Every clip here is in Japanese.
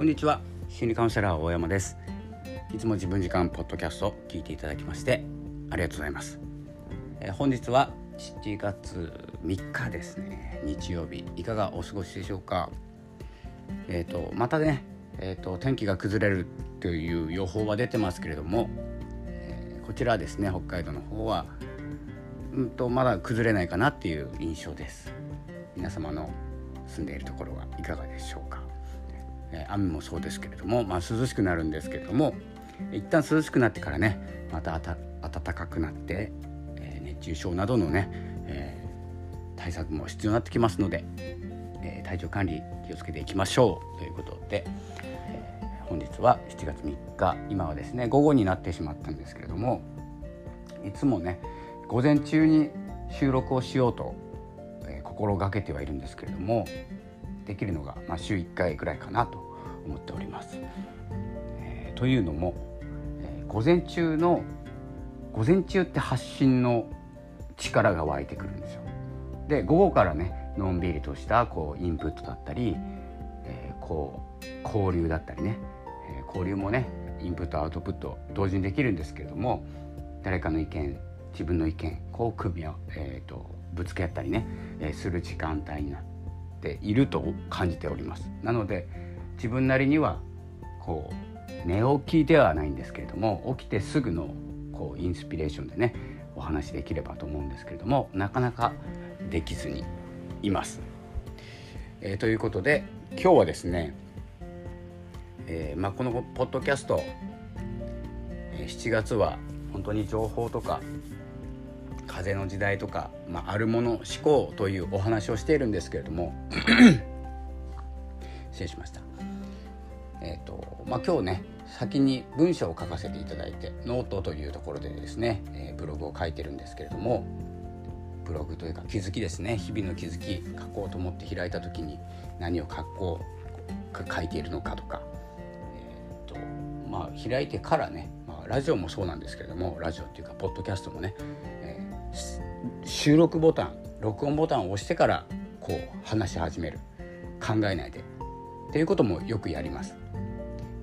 こんにちは。心理カウンセラー大山です。いつも自分時間ポッドキャスト聞いていただきましてありがとうございます、えー、本日は7月3日ですね。日曜日。いかがお過ごしでしょうか？えっ、ー、とまたねえーと、天気が崩れるという予報は出てますけれども、えー、こちらですね北海道の方は、うんと、まだ崩れないかなっていう印象です。皆様の住んでいるところはいかがでしょうか、え、雨もそうですけれども、まあ、涼しくなるんですけれども一旦涼しくなってからねまた暖かくなって、え、熱中症などのね、え対策も必要になってきますので、え体調管理気をつけていきましょう。ということで、え本日は7月3日今はですね午後になってしまったんですけれどもいつもね午前中に収録をしようと、え、心がけてはいるんですけれどもできるのが、まあ、週1回ぐらいかなと思っております。えー、というのも、えー、午前中の午前中って発信の力が湧いてくるんですよ。で午後からねのんびりとしたこうインプットだったり、えー、こう交流だったりねえ交流もねインプットアウトプット同時にできるんですけれども誰かの意見自分の意見こう組み合えーと、ぶつけ合ったりね、えー、する時間帯になっていると感じておりますなので自分なりにはこう寝起きではないんですけれども起きてすぐのこうインスピレーションでねお話できればと思うんですけれどもなかなかできずにいます。えー、ということで今日はですねえー、まあ、このポッドキャスト、7月は本当に情報とか風の時代とか、まあ、あるもの思考というお話をしているんですけれども 失礼しました。えーとまあ、今日ね先に文章を書かせていただいてノートというところでですね、えー、ブログを書いてるんですけれどもブログというか気づきですね日々の気づき書こうと思って開いた時に何を書こう書いているのかとかえーとまあ、開いてからね、まあ、ラジオもそうなんですけれどもラジオっていうかポッドキャストもね、収録ボタン録音ボタンを押してからこう話し始める。考えないで。っていうこともよくやります。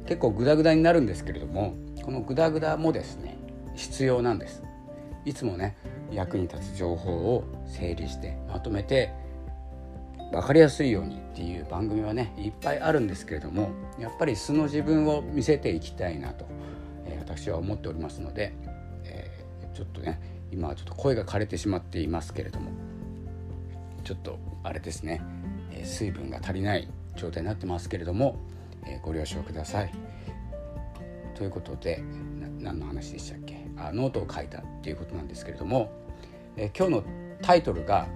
結構グダグダになるんですけれどもこのグダグダもですね必要なんです。いつもね役に立つ情報を整理してまとめて分かりやすいようにっていう番組はねいっぱいあるんですけれどもやっぱり素の自分を見せていきたいなと、えー、私は思っておりますので、えー、ちょっとね今はちょっと声が枯れてしまっていますけれどもちょっとあれですね、え、水分が足りない状態になってますけれども、えご了承ください。ということで何の話でしたっけ？あノートを書いたっていうことなんですけれども、え今日のタイトルが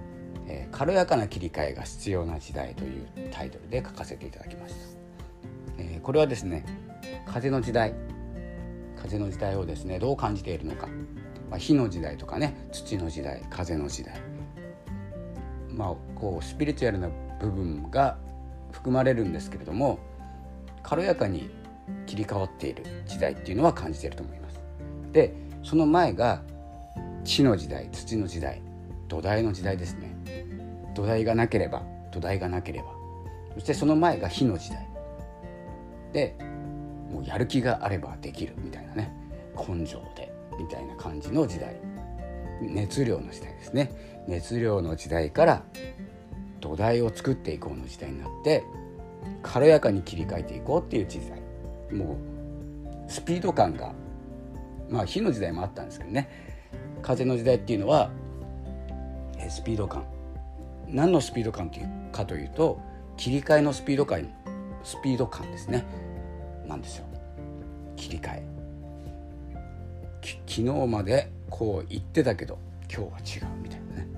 え、軽やかな切り替えが必要な時代というタイトルで書かせていただきました、え、これはですね風の時代風の時代をですねどう感じているのか、まあ、火の時代とかね土の時代風の時代。まあこうスピリチュアルな部分が含まれるんですけれども軽やかに切り替わっている時代っていうのは感じていると思います。でその前が地の時代土の時代土台の時代ですね。土台がなければ土台がなければ。そしてその前が火の時代。でもうやる気があればできるみたいなね。根性でみたいな感じの時代。熱量の時代ですね。熱量の時代から土台を作っていこうの時代になって軽やかに切り替えていこうっていう時代。もうスピード感がまあ火の時代もあったんですけどね。風の時代っていうのはスピード感。何のスピード感というかというと切り替えのスピード感スピード感ですね。なんですよ。切り替え。昨日までこう言ってたけど今日は違うみたいなね。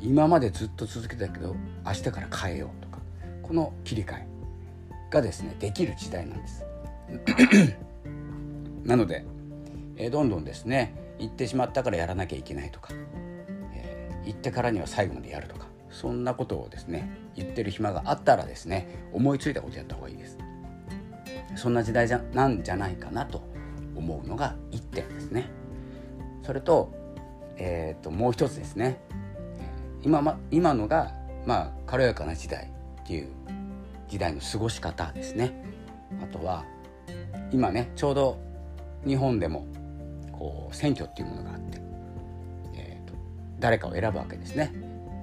今までずっと続けたけど明日から変えようとか。この切り替えがですねできる時代なんです。なので、え、どんどんですね言ってしまったからやらなきゃいけないとか、えー、言ってからには最後までやるとか。そんなことをですね言ってる暇があったらですね思いついたことやった方がいいです。そんな時代じゃなんじゃないかなと思うのが1点ですね。それと,、えー、ともう一つですね。今,、ま、今のが、まあ、軽やかな時代っていう時代の過ごし方ですね。あとは今ねちょうど日本でもこう選挙っていうものがあって、えーと、誰かを選ぶわけですね。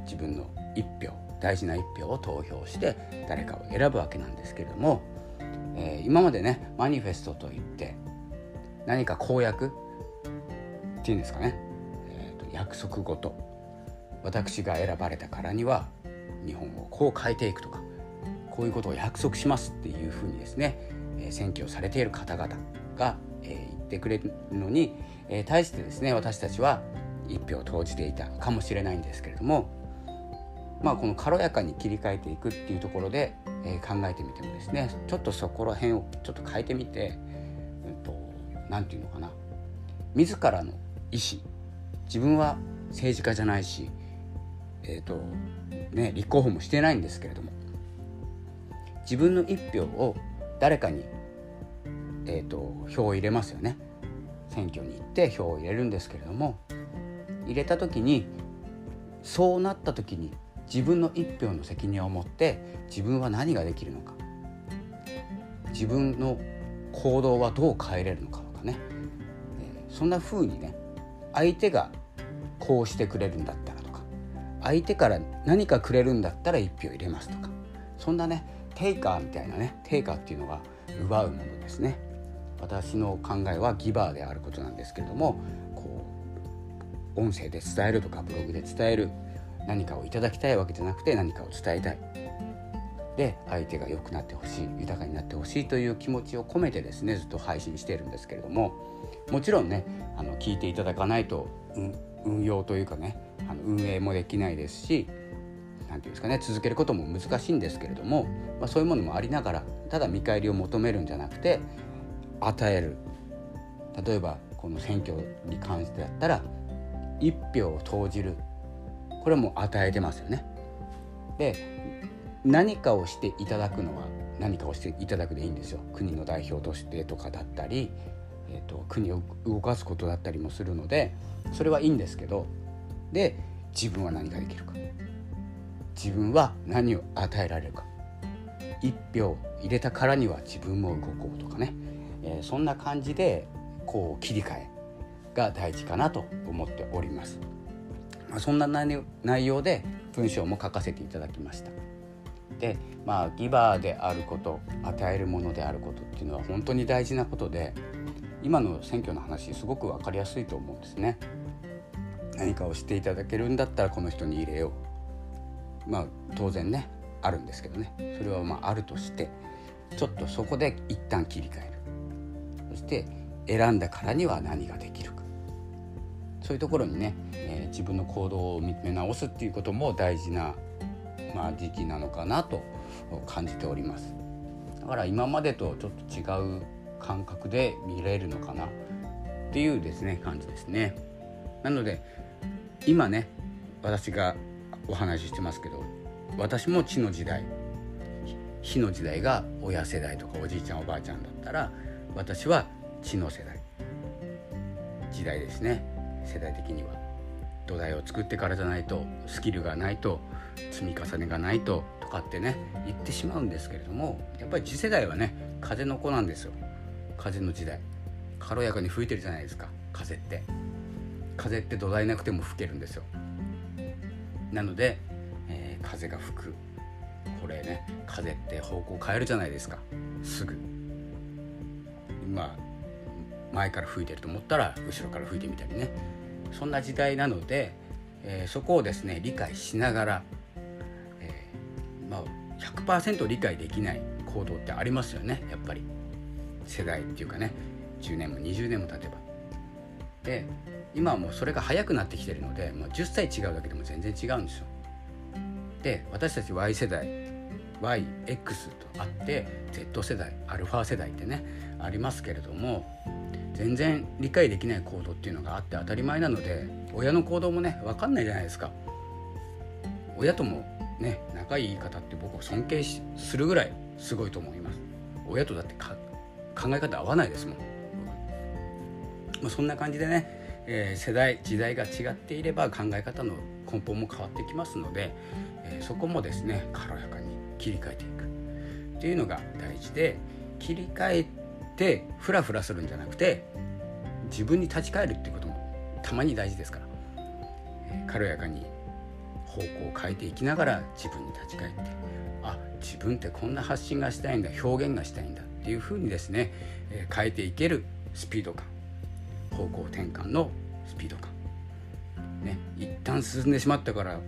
自分の一票大事な一票を投票して誰かを選ぶわけなんですけれども、えー、今までねマニフェストといって何か公約っていうんですかね、えーと、約束事私が選ばれたからには日本をこう変えていくとかこういうことを約束しますっていうふうにですね、えー、選挙されている方々が、えー、言ってくれるのに、えー、対してですね私たちは一票を投じていたかもしれないんですけれどもまあこの軽やかに切り替えていくっていうところで、えー、考えてみてもですねちょっとそこら辺をちょっと変えてみて何、うん、て言うのかな。自らの意思自分は政治家じゃないしえーとね、立候補もしてないんですけれども。自分の一票を誰かに、えーと、票を入れますよね。選挙に行って票を入れるんですけれども入れた時にそうなった時に自分の一票の責任を持って自分は何ができるのか。自分の行動はどう変えれるのかとかね、えー、そんな風にね相手がこうしてくれるんだったらとか相手から何かくれるんだったら一票入れますとかそんなねテイカーみたいなねテイカーっていうのは奪うものですね。私の考えはギバーであることなんですけれどもこう音声で伝えるとかブログで伝える何かをいただきたいわけじゃなくて何かを伝えたい。で相手が良くなってほしい豊かになってほしいという気持ちを込めてですねずっと配信しているんですけれどももちろんねあの聞いていただかないと、運用というかねあの運営もできないですし何て言うんですかね続けることも難しいんですけれども、まあ、そういうものもありながらただ見返りを求めるんじゃなくて与える。例えばこの選挙に関してだったら1票を投じる。これも与えてますよね。で何かをしていただくのは何かをしていただくでいいんですよ国の代表としてとかだったり、えーと国を動かすことだったりもするのでそれはいいんですけどで自分は何ができるか自分は何を与えられるか一票入れたからには自分も動こうとかね、えー、そんな感じでこう切り替えが大事かなと思っております。まあ、そんな内容で文章も書かせていただきました。でまあギバーであること与えるものであることっていうのは本当に大事なことで今の選挙の話すごく分かりやすいと思うんですね。何かをしていただけるんだったらこの人に入れようまあ当然ねあるんですけどねそれはまああるとしてちょっとそこで一旦切り替えるそして選んだからには何ができるかそういうところにね、えー、自分の行動を見つめ直すっていうことも大事な、まあ、時期なのかなと感じております。だから今までとちょっと違う感覚で見れるのかなっていうですね感じですね。なので今ね私がお話ししてますけど私も地の時代火の時代が親世代とかおじいちゃんおばあちゃんだったら私は地の世代時代ですね。世代的には。土台を作ってからじゃないとスキルがないと積み重ねがないととかってね言ってしまうんですけれどもやっぱり次世代はね風の子なんですよ。風の時代。軽やかに吹いてるじゃないですか風って。風って土台なくても吹けるんですよ。なので、えー、風が吹く。これね風って方向変えるじゃないですか。すぐ。まあ前から吹いてると思ったら後ろから吹いてみたりね。そんな時代なので、えー、そこをですね理解しながら、えー、まあ、100%理解できない行動ってありますよねやっぱり世代っていうかね10年も20年も経てば。で今はもうそれが早くなってきてるので、まあ、10歳違うだけでも全然違うんですよ。で私たち Y 世代 YX とあって Z 世代アルファ世代ってねありますけれども全然理解できない行動っていうのがあって当たり前なので親の行動もね分かんないじゃないですか。親ともね仲いい方って僕は尊敬するぐらいすごいと思います。親とだって考え方合わないですもん。まあ、そんな感じでねえー、世代時代が違っていれば考え方の根本も変わってきますので、えー、そこもですね軽やかに切り替えていくっていうのが大事で、切り替えてフラフラするんじゃなくて自分に立ち返るっていうこともたまに大事ですから、え軽やかに方向を変えていきながら自分に立ち返ってあ自分ってこんな発信がしたいんだ表現がしたいんだっていうふうにですね、え変えていけるスピード感方向転換のスピード感。ね一旦進んでしまったから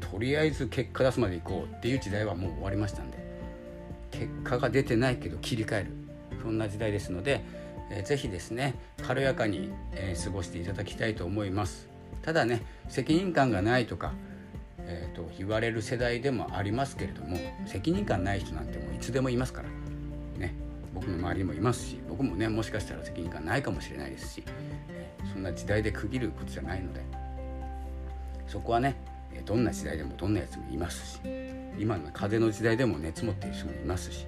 とりあえず結果出すまで行こうっていう時代はもう終わりましたんで結果が出てないけど切り替える。そんな時代ですので、えー、ぜひですね軽やかに、えー、過ごしていただきたいと思います。ただね責任感がないとか、えーと、言われる世代でもありますけれども責任感ない人なんてもういつでもいますから。ね僕の周りもいますし僕もねもしかしたら責任感ないかもしれないですし、そんな時代で区切ることじゃないのでそこはねどんな時代でもどんなやつもいますし今の風の時代でも熱持ってる人もいますし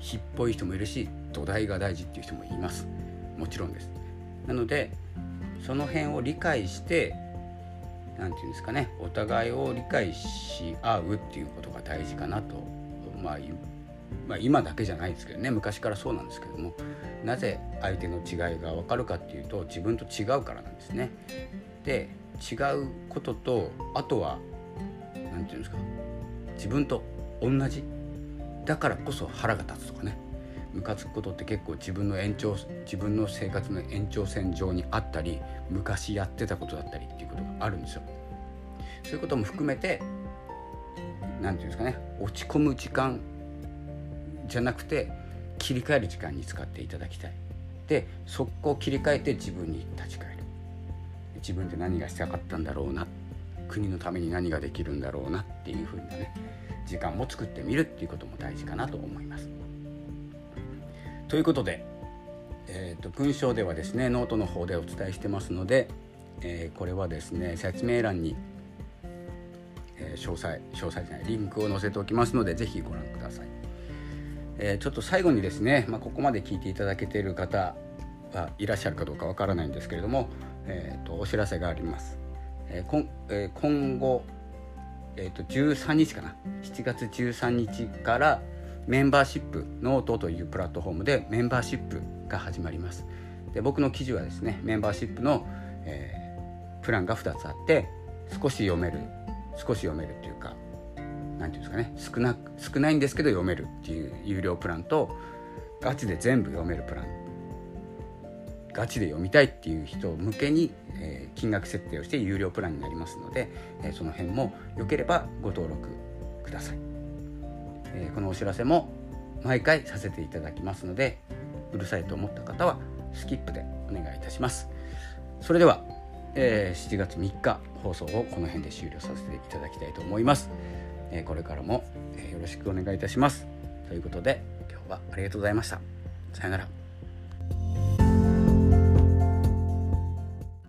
火っぽい人もいるし土台が大事っていう人もいますもちろんですなのでその辺を理解して何て言うんですかねお互いを理解し合うっていうことが大事かなと、まあ、まあ今だけじゃないですけどね昔からそうなんですけどもなぜ相手の違いが分かるかっていうと自分と違うからなんですね。で違うこととあとは何て言うんですか自分と同じだからこそ腹が立つとかねムカつくことって結構自分の延長自分の生活の延長線上にあったり昔やってたことだったりっていうことがあるんですよ。そういうことも含めて何て言うんですかね落ち込む時間じゃなくて切り替える時間に使っていただきたい。で速攻切り替えて自分に立ち返る。自分って何がしたかったんだろうな国のために何ができるんだろうなっていうふうなね時間も作ってみるっていうことも大事かなと思います。ということで、えーと、文章ではですねノートの方でお伝えしてますので、えー、これはですね説明欄に、えー、詳細詳細じゃないリンクを載せておきますので是非ご覧ください。えー、ちょっと最後にですね、まあ、ここまで聞いていただけている方はいらっしゃるかどうかわからないんですけれども、えーと、お知らせがあります。えーこえー、今後、えーと、13日かな7月13日からメンバーシップノートというプラットフォームでメンバーシップが始まります。で僕の記事はですねメンバーシップの、えー、プランが2つあって少し読める少し読めるっていうか何て言うんですかね少な少ないんですけど読めるっていう有料プランとガチで全部読めるプランガチで読みたいっていう人向けに、えー、金額設定をして有料プランになりますので、えー、その辺もよければご登録ください、えー、このお知らせも毎回させていただきますのでうるさいと思った方はスキップでお願いいたします。それでは、えー、7月3日放送をこの辺で終了させていただきたいと思います、えこれからも、えよろしくお願いいたします。ということで今日はありがとうございました。さよなら。